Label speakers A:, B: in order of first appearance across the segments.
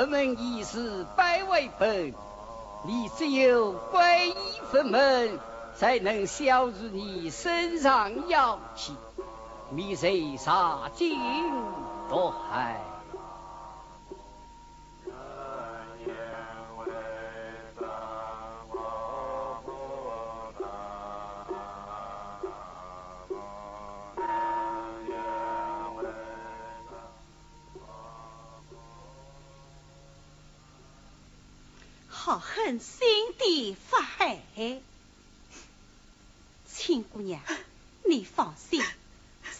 A: 佛门已是百为本，你只有皈依佛门，才能消除你身上妖气，免受杀尽毒害。
B: 好狠心地发黑，亲姑娘，你放心，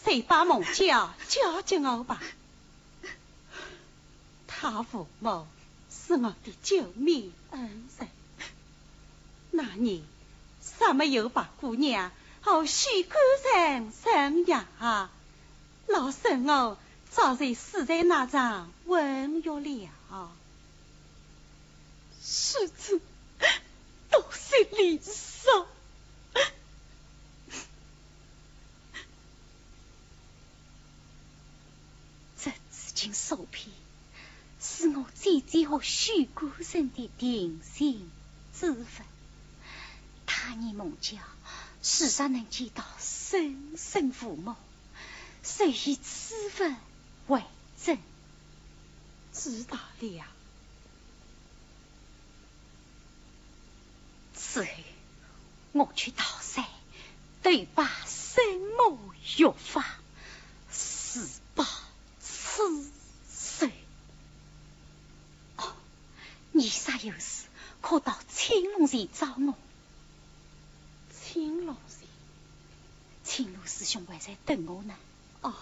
B: 谁把孟家交给我吧。他父母是我的救命恩人，那年
C: 啥没有把姑娘和许官人生呀？老身我，早就死在那场文约了。
D: 世子，多谢礼少。
B: 这紫金手片，是我姐姐和许官人的定心之分。他年孟家，世上能见到生身父母，遂以此份为证。
C: 知道了。
B: 此后，我去桃山，对把生母玉发，四报此岁。哦，你啥有事，可到青龙寺找我。
C: 青龙寺，
B: 青龙师兄还在等我呢。
C: 哦。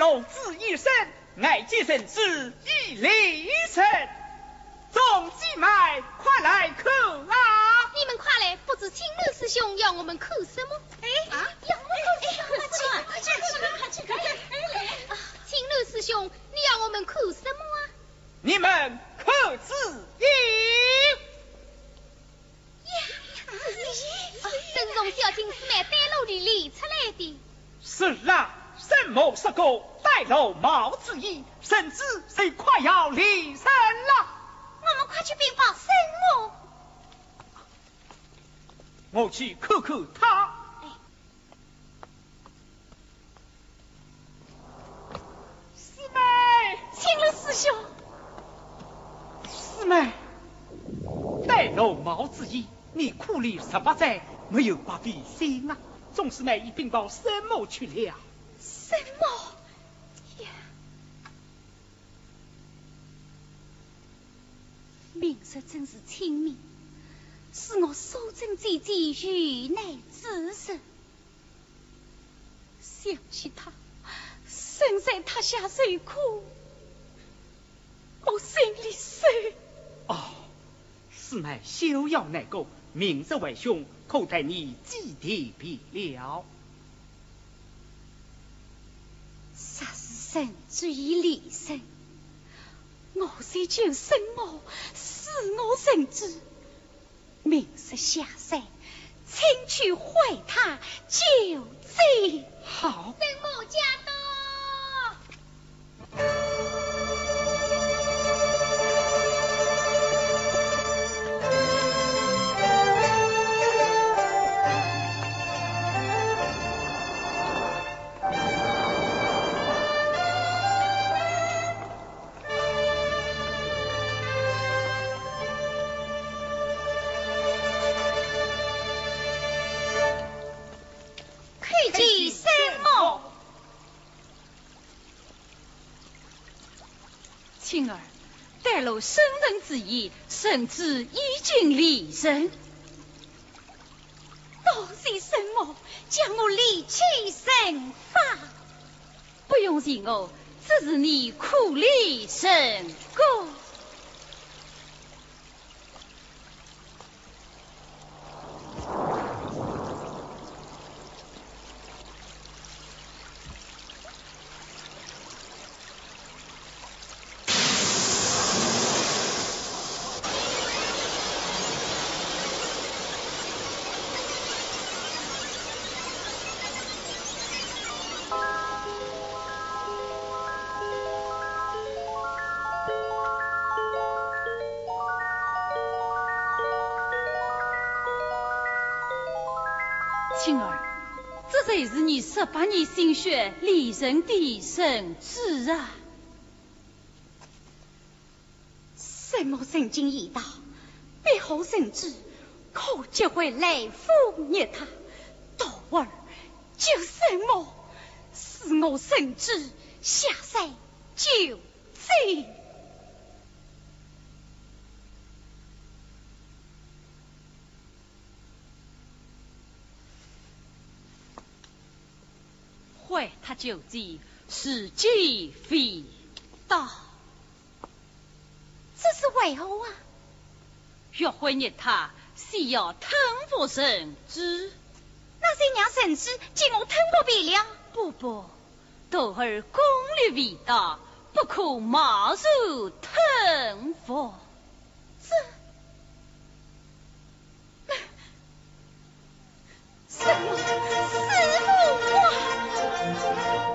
E: 老子一生，爱见神子一离身。众姐妹，快来看啊！
B: 你们快来，不知青楼师兄要我们看什么？哎啊！要我们看什么？快去，快去，快去，快去！啊，青楼师兄，你要我们看什么啊？
E: 你们看字音。
B: 呀，正从小青师妹带路里理出来的。
E: 是啊，沈某十个带路毛子义，甚至谁快要离身了。
B: 我们快去禀报神母。
E: 我去看看他。师妹，
F: 请了师兄。
E: 师妹，带路毛子义，你苦练十八载，没有把笔心啊。众师妹已禀报神母去了。
F: 沈某。
B: 名色真是清明，使我苏贞姐姐遇难之时。想起他，身在他下受苦，我心里酸。
E: 哦，师妹休要难过，明日为兄可带你祭奠别了。
B: 杀死神之以离身。我虽救生母，使我神之，明日下山，请去会他救罪。
E: 好。
B: 生
F: 人之意，甚至已经离身。
B: 多谢神母将我离弃神法，
F: 不用谢我，只是你苦练神功。青儿，这才是你十八年心血炼成的神旨啊！
B: 神魔神经已到，背后神旨，可就会来覆灭他。徒儿，救神魔，使我神智，下山救贼。
F: 为他救济，是计非道，
B: 这是为何啊？
F: 若毁灭他，需要吞服神之。
B: 那谁让神之将我吞过别了？
F: 不不，徒儿功力伟大，不可马入吞服。
B: 这。什么？师傅我。Thank you.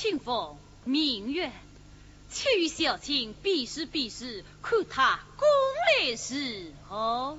B: 清风明月，去小青比试比试，看他功
G: 力
B: 如何。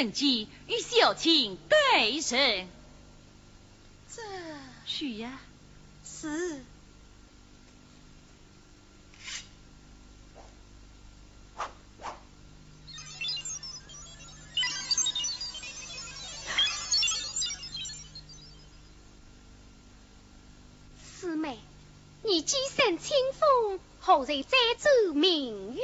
B: 人机与小青对神，
H: 这
B: 许呀，
H: 是
G: 师妹，你几身清风，何在再奏明月？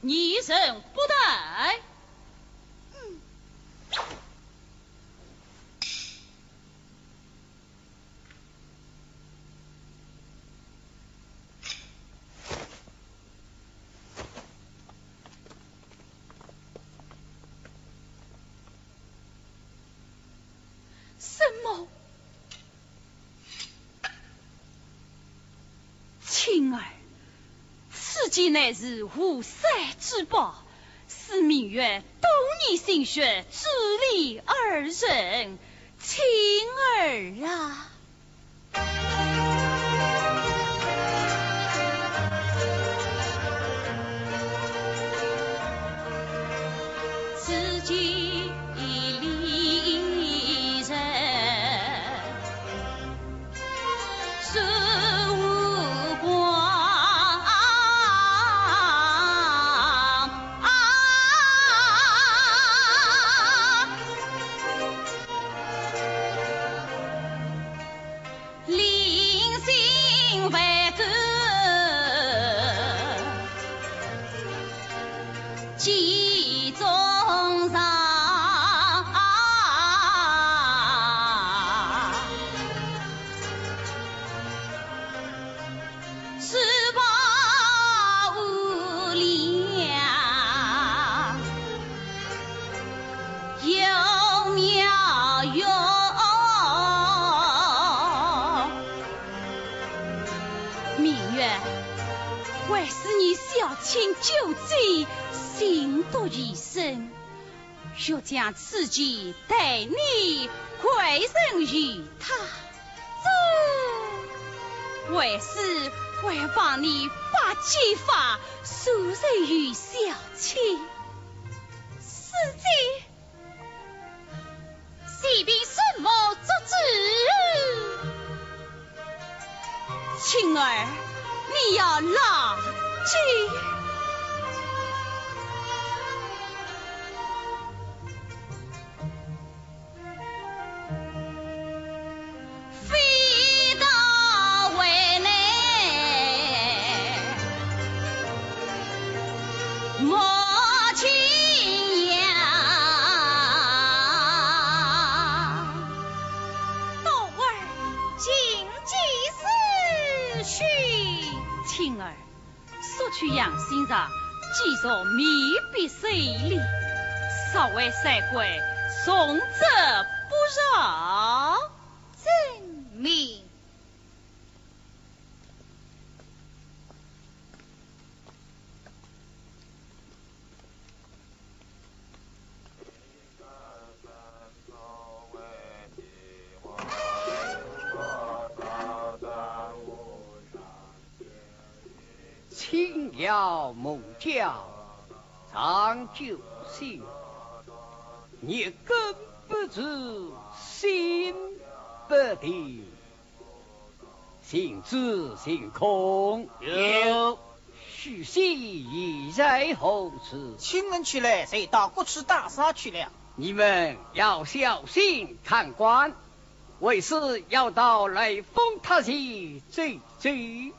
G: 你一生不带。
B: 既乃是无塞之宝，是明月多年心血，致力二人，情儿啊！一生，欲将此计待你归人于他，为是为帮你把计法诉人于小亲，此计。
G: 你凭什么做主？
B: 青儿，你要牢记。少尉赛鬼，送者不饶。
G: 遵命。
A: 轻摇猛叫，长久心，你根不知，心不定，心知心空。
I: 有，
A: 许仙已在后处？
I: 亲人去了，谁到过去大厦去了？
A: 你们要小心看官，为师要到雷峰塔去追追。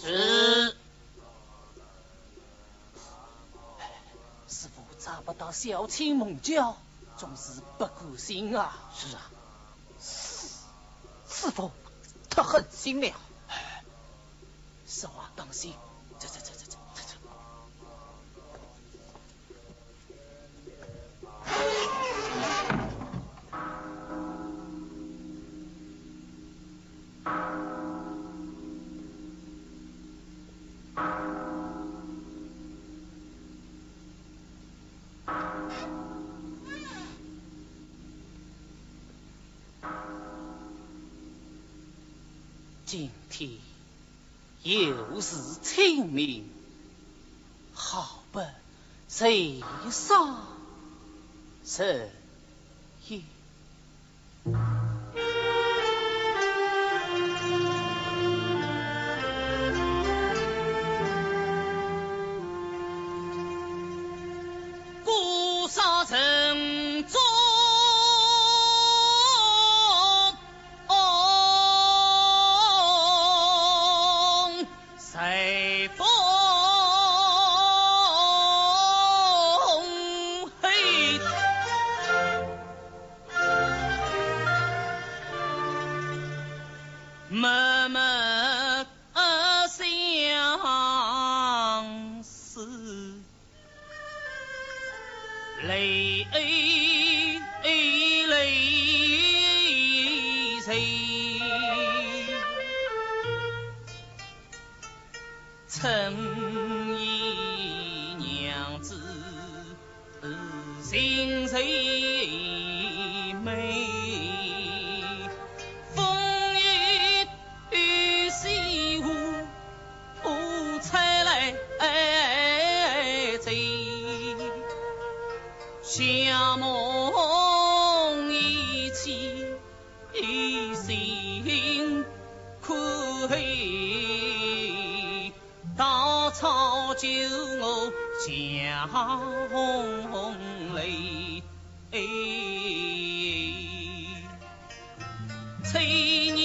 I: 是，师傅找不到小青猛叫，总是不甘心啊！
A: 是啊，
I: 是否他狠心了，少啊，当心！走走走今天又是清明，好不谁上？神意。何不苦？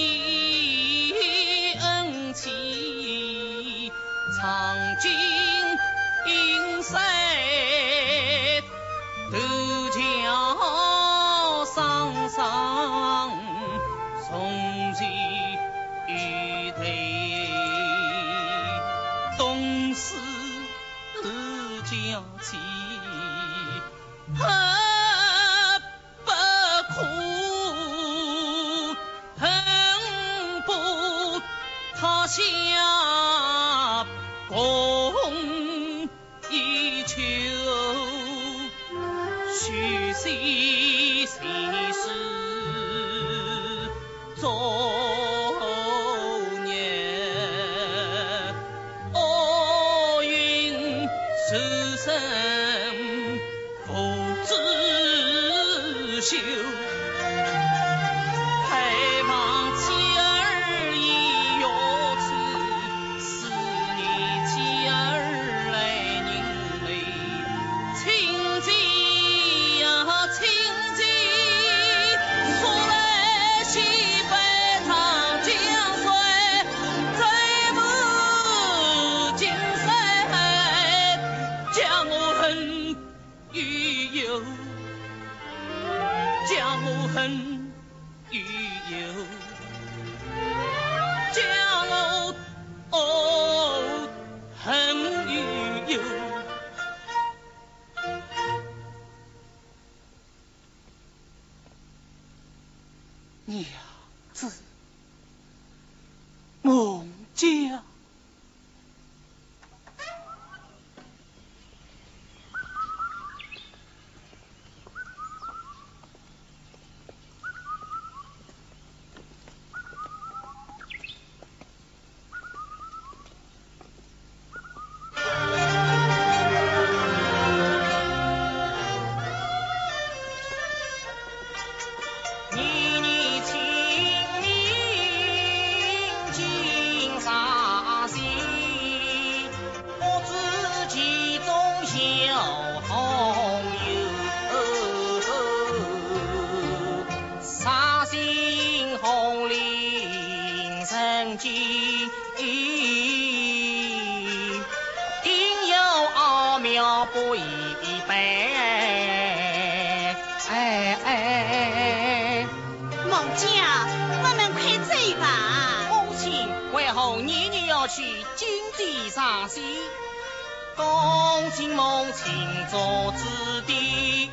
J: 恭敬梦亲做子弟。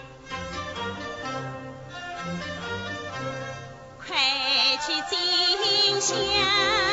J: 快去进香。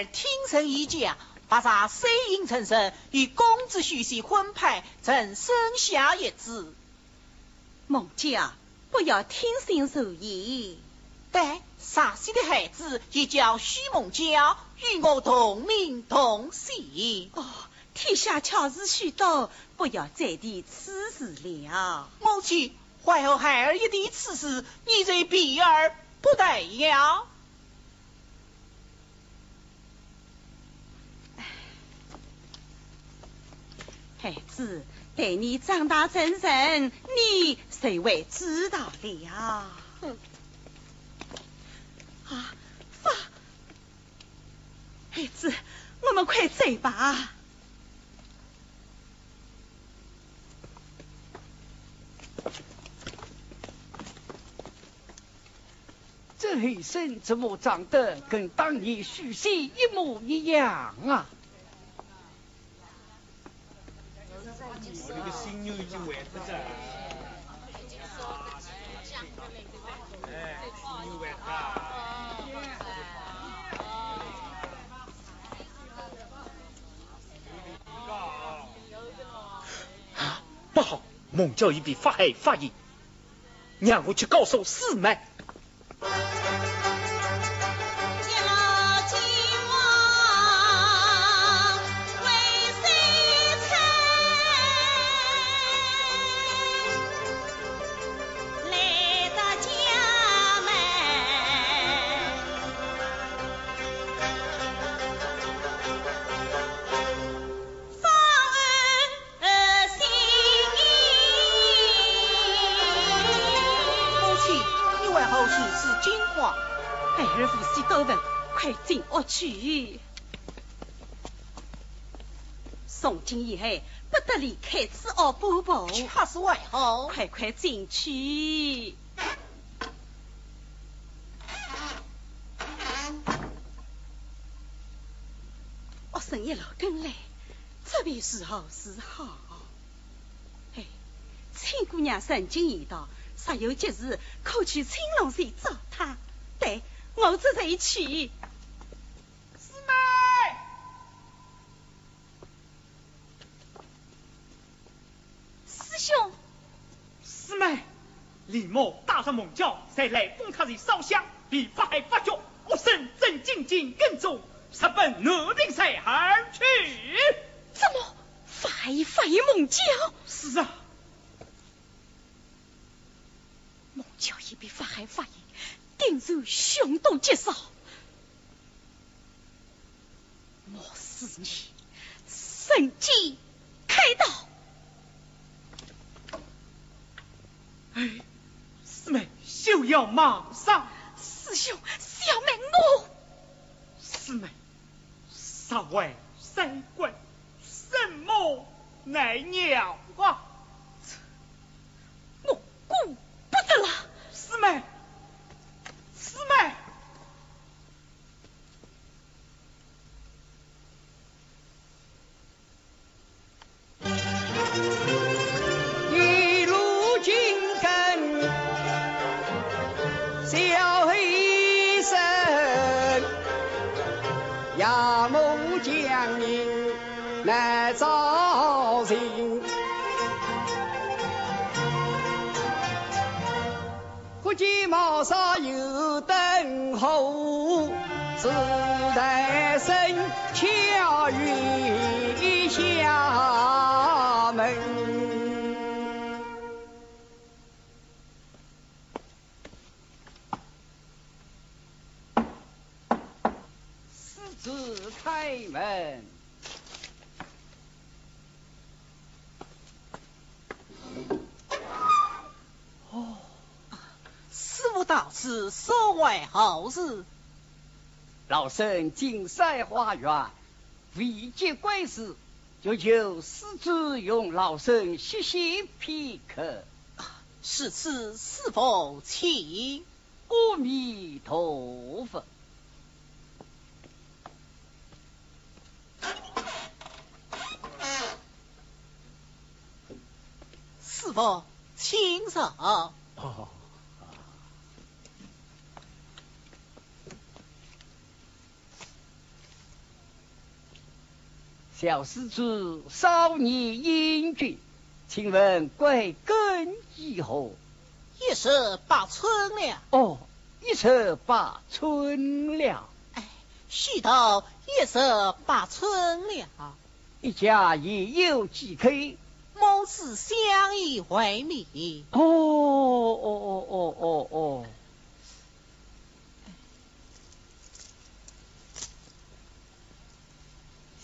J: 儿听神一讲，把啥水印成神，与公子许仙婚配，曾生下一子。
B: 孟家不要听信谗言。
J: 但，傻西的孩子也叫许孟家，与我同名同姓。
B: 哦，天下巧事许多，不要再提此事了。
J: 母亲，怀后孩儿一提此事，你这避而不得呀。
B: 孩子，待你长大成人，你谁会知道了？啊，爸，孩子，我们快走吧。
A: 这黑身怎么长得跟当年许仙一模一样啊？
K: 我这个心又已经了。不好，
E: 孟郊已被法海法医，让我去告诉四妹。
B: 离开此奥半步。
J: 恰是外号，
B: 快快进去。我生一路跟来，这边是好是好。哎，亲姑娘曾经言道，若有急事可去青龙寺找她。对，我这才去。
E: 李某打上猛叫，再来封他为少乡，被法海发觉，我身正紧紧跟踪，直奔南平山而去。
B: 怎么法海发现猛叫？
E: 是啊，
B: 猛叫已被法海发现，定然凶多吉少。莫使你神机开刀。
E: 哎。师妹，休要马上。
B: 师兄，小妹我。
E: 师妹，杀为三官，什么
A: 来
J: 鸟为何事？
A: 老身进山花园，未见怪事，就求施主用老身歇息片刻。
J: 是此是否请？
A: 阿弥陀佛。
J: 是否请上？
A: 小施主少年英俊，请问贵庚几何？
J: 一十八春了。
A: 哦，一十八春了。
J: 哎，许到一十八春了。
A: 一家也有几口？
J: 母子相依为命。
A: 哦哦哦哦哦哦。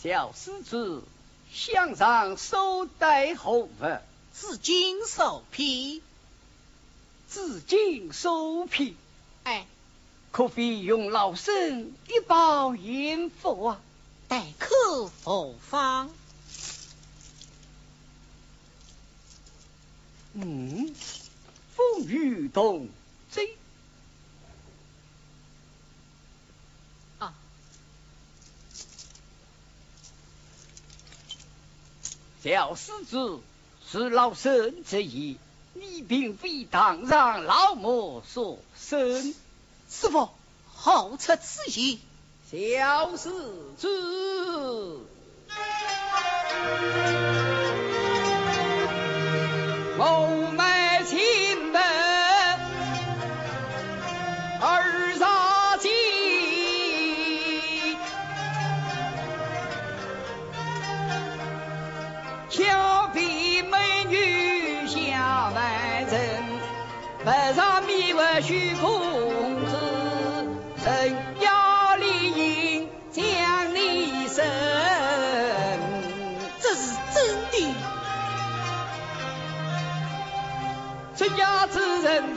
A: 小施主，向上收带何物？
J: 紫金手皮。
A: 紫金手皮。
J: 哎，
A: 可非用老身一包银佛啊！
J: 待客何方？
A: 嗯，风雨同追。小施主是老身之意，你并非堂上老母所生。
J: 师傅，好出此言。
A: 小施主，我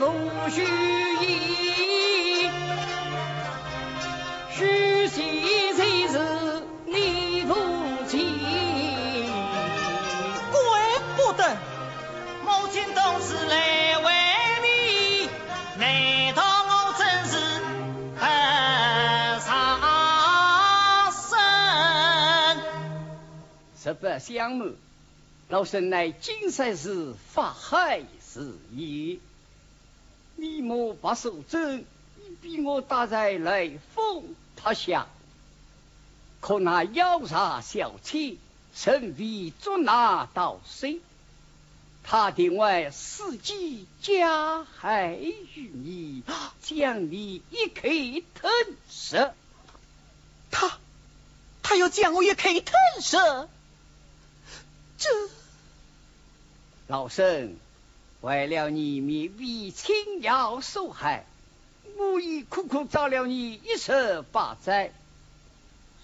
A: 不须言，许仙才是你父亲。
B: 怪不得母亲总是来为你，难道我真是不上身？
A: 实不相瞒，老身乃金山寺法海寺爷，你莫把手真，已逼我打在雷峰塔下。可那妖煞小妾，甚为捉拿盗贼，他定为伺机加害于你，将你一口吞食。
B: 他，他要将我一口吞食，这
A: 老身为了你免为青瑶受害，我已苦苦找了你一十八载。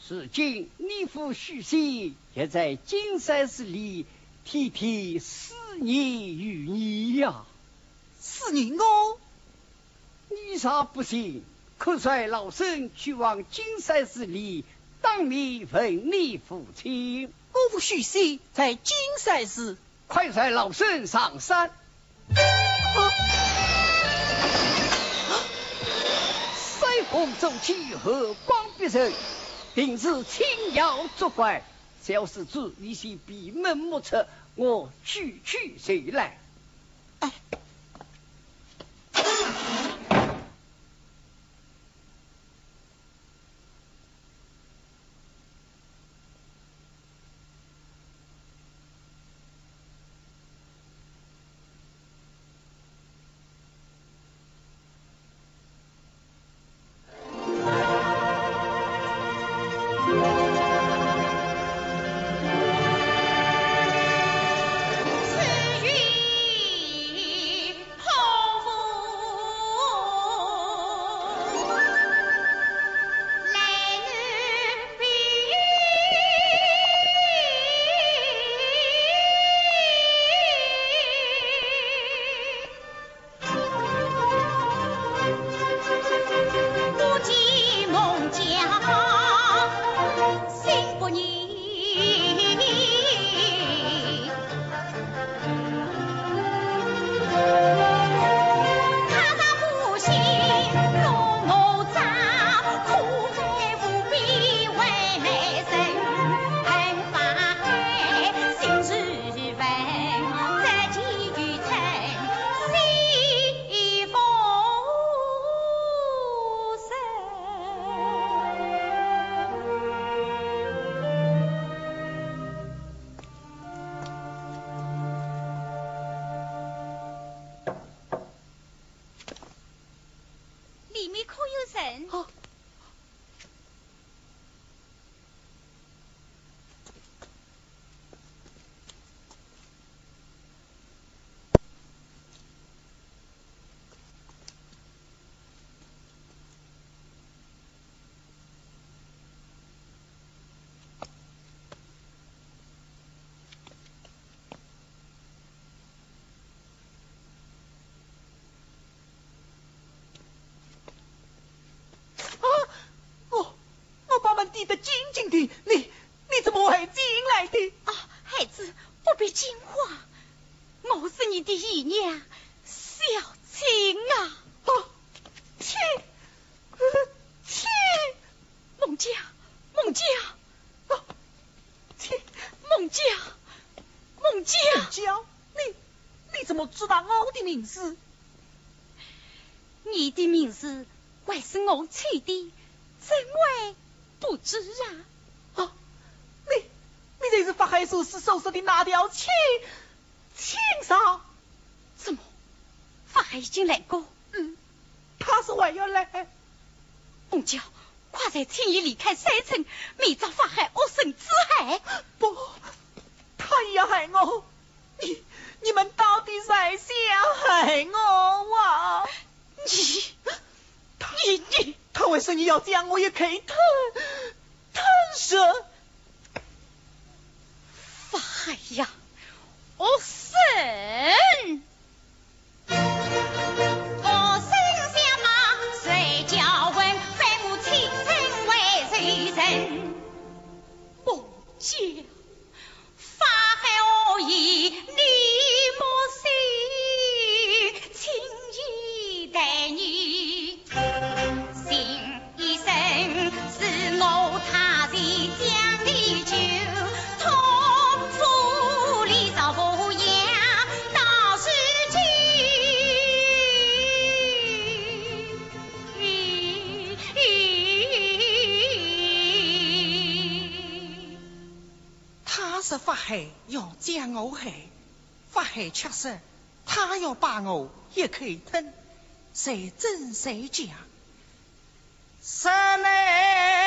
A: 如今你父许仙也在金山寺里天天思念于你呀。
B: 思念我，
A: 你啥不信？可率老身去往金山寺里当面问你父亲。
B: 我父许仙在金山寺。
A: 快率老身上山。腮红走起，和光必胜，定是轻摇作怪。小施主，你先闭门莫测，我去去谁来？
B: 哎。
J: 我去的，
B: 怎
J: 会？不知啊！
B: 啊，你你这是法海术士手上的那条青青纱？
J: 怎么？法海已经来过？
B: 嗯，他是还要来。
J: 凤娇，快在青衣离开山城，免遭法海恶神之害。
B: 不，他也要害我。你你们到底在想害我啊？你，
J: 你，他为什么要这样我也可以吞吞舍？
B: 法海呀，我神！
J: 将我害，发害却说他要把我一口吞，谁真谁假？实乃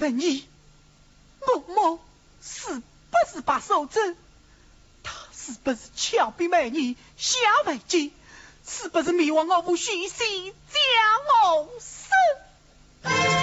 L: 问你，
J: 我母是不是把守贞？他是不是俏皮美女下为奸？是不是迷惘我不虚心将我生？